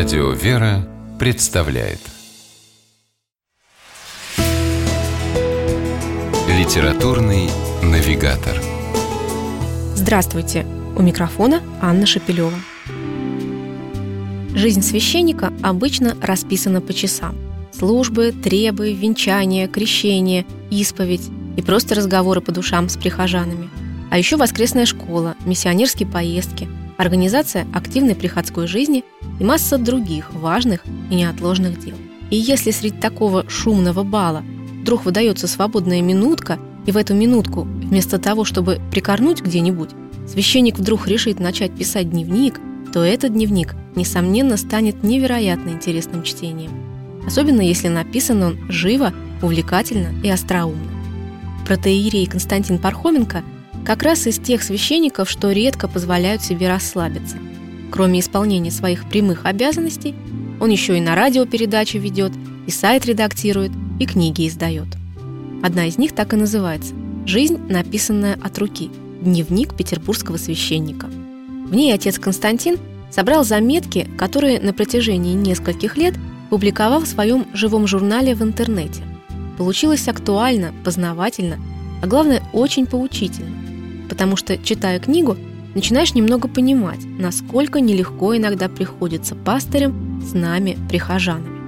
Радио «Вера» представляет Литературный навигатор Здравствуйте! У микрофона Анна Шапилева. Жизнь священника обычно расписана по часам. Службы, требы, венчания, крещение, исповедь и просто разговоры по душам с прихожанами. А еще воскресная школа, миссионерские поездки, организация активной приходской жизни и масса других важных и неотложных дел. И если среди такого шумного бала вдруг выдается свободная минутка, и в эту минутку, вместо того, чтобы прикорнуть где-нибудь, священник вдруг решит начать писать дневник, то этот дневник, несомненно, станет невероятно интересным чтением. Особенно если написан он живо, увлекательно и остроумно. Протеерей Константин Пархоменко как раз из тех священников, что редко позволяют себе расслабиться. Кроме исполнения своих прямых обязанностей, он еще и на радиопередачи ведет, и сайт редактирует, и книги издает. Одна из них так и называется «Жизнь, написанная от руки. Дневник петербургского священника». В ней отец Константин собрал заметки, которые на протяжении нескольких лет публиковал в своем живом журнале в интернете. Получилось актуально, познавательно, а главное, очень поучительно потому что, читая книгу, начинаешь немного понимать, насколько нелегко иногда приходится пастырям с нами, прихожанами.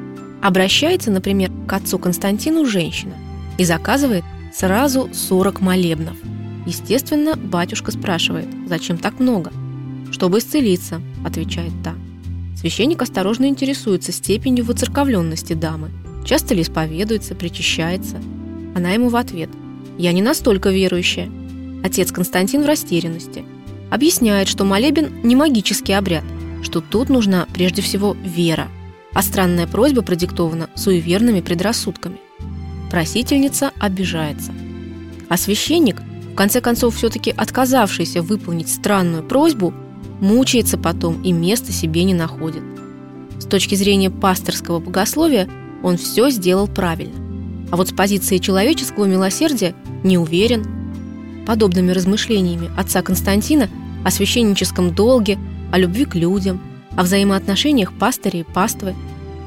Обращается, например, к отцу Константину женщина и заказывает сразу 40 молебнов. Естественно, батюшка спрашивает, зачем так много? «Чтобы исцелиться», – отвечает та. Священник осторожно интересуется степенью выцерковленности дамы. Часто ли исповедуется, причащается? Она ему в ответ «Я не настолько верующая, Отец Константин в растерянности. Объясняет, что молебен не магический обряд, что тут нужна прежде всего вера, а странная просьба продиктована суеверными предрассудками. Просительница обижается. А священник, в конце концов все-таки отказавшийся выполнить странную просьбу, мучается потом и места себе не находит. С точки зрения пасторского богословия он все сделал правильно. А вот с позиции человеческого милосердия не уверен, подобными размышлениями отца Константина о священническом долге, о любви к людям, о взаимоотношениях пастыря и паствы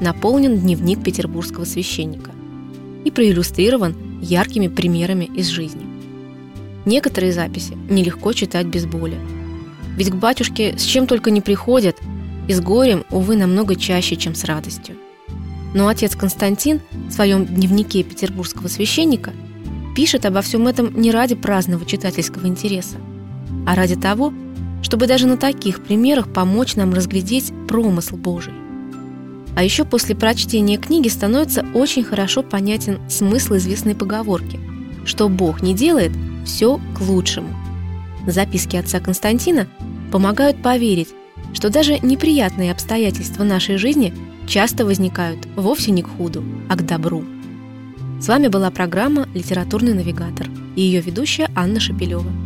наполнен дневник петербургского священника и проиллюстрирован яркими примерами из жизни. Некоторые записи нелегко читать без боли. Ведь к батюшке с чем только не приходят, и с горем, увы, намного чаще, чем с радостью. Но отец Константин в своем дневнике петербургского священника – пишет обо всем этом не ради праздного читательского интереса, а ради того, чтобы даже на таких примерах помочь нам разглядеть промысл Божий. А еще после прочтения книги становится очень хорошо понятен смысл известной поговорки, что Бог не делает все к лучшему. Записки отца Константина помогают поверить, что даже неприятные обстоятельства нашей жизни часто возникают вовсе не к худу, а к добру – с вами была программа «Литературный навигатор» и ее ведущая Анна Шапилева.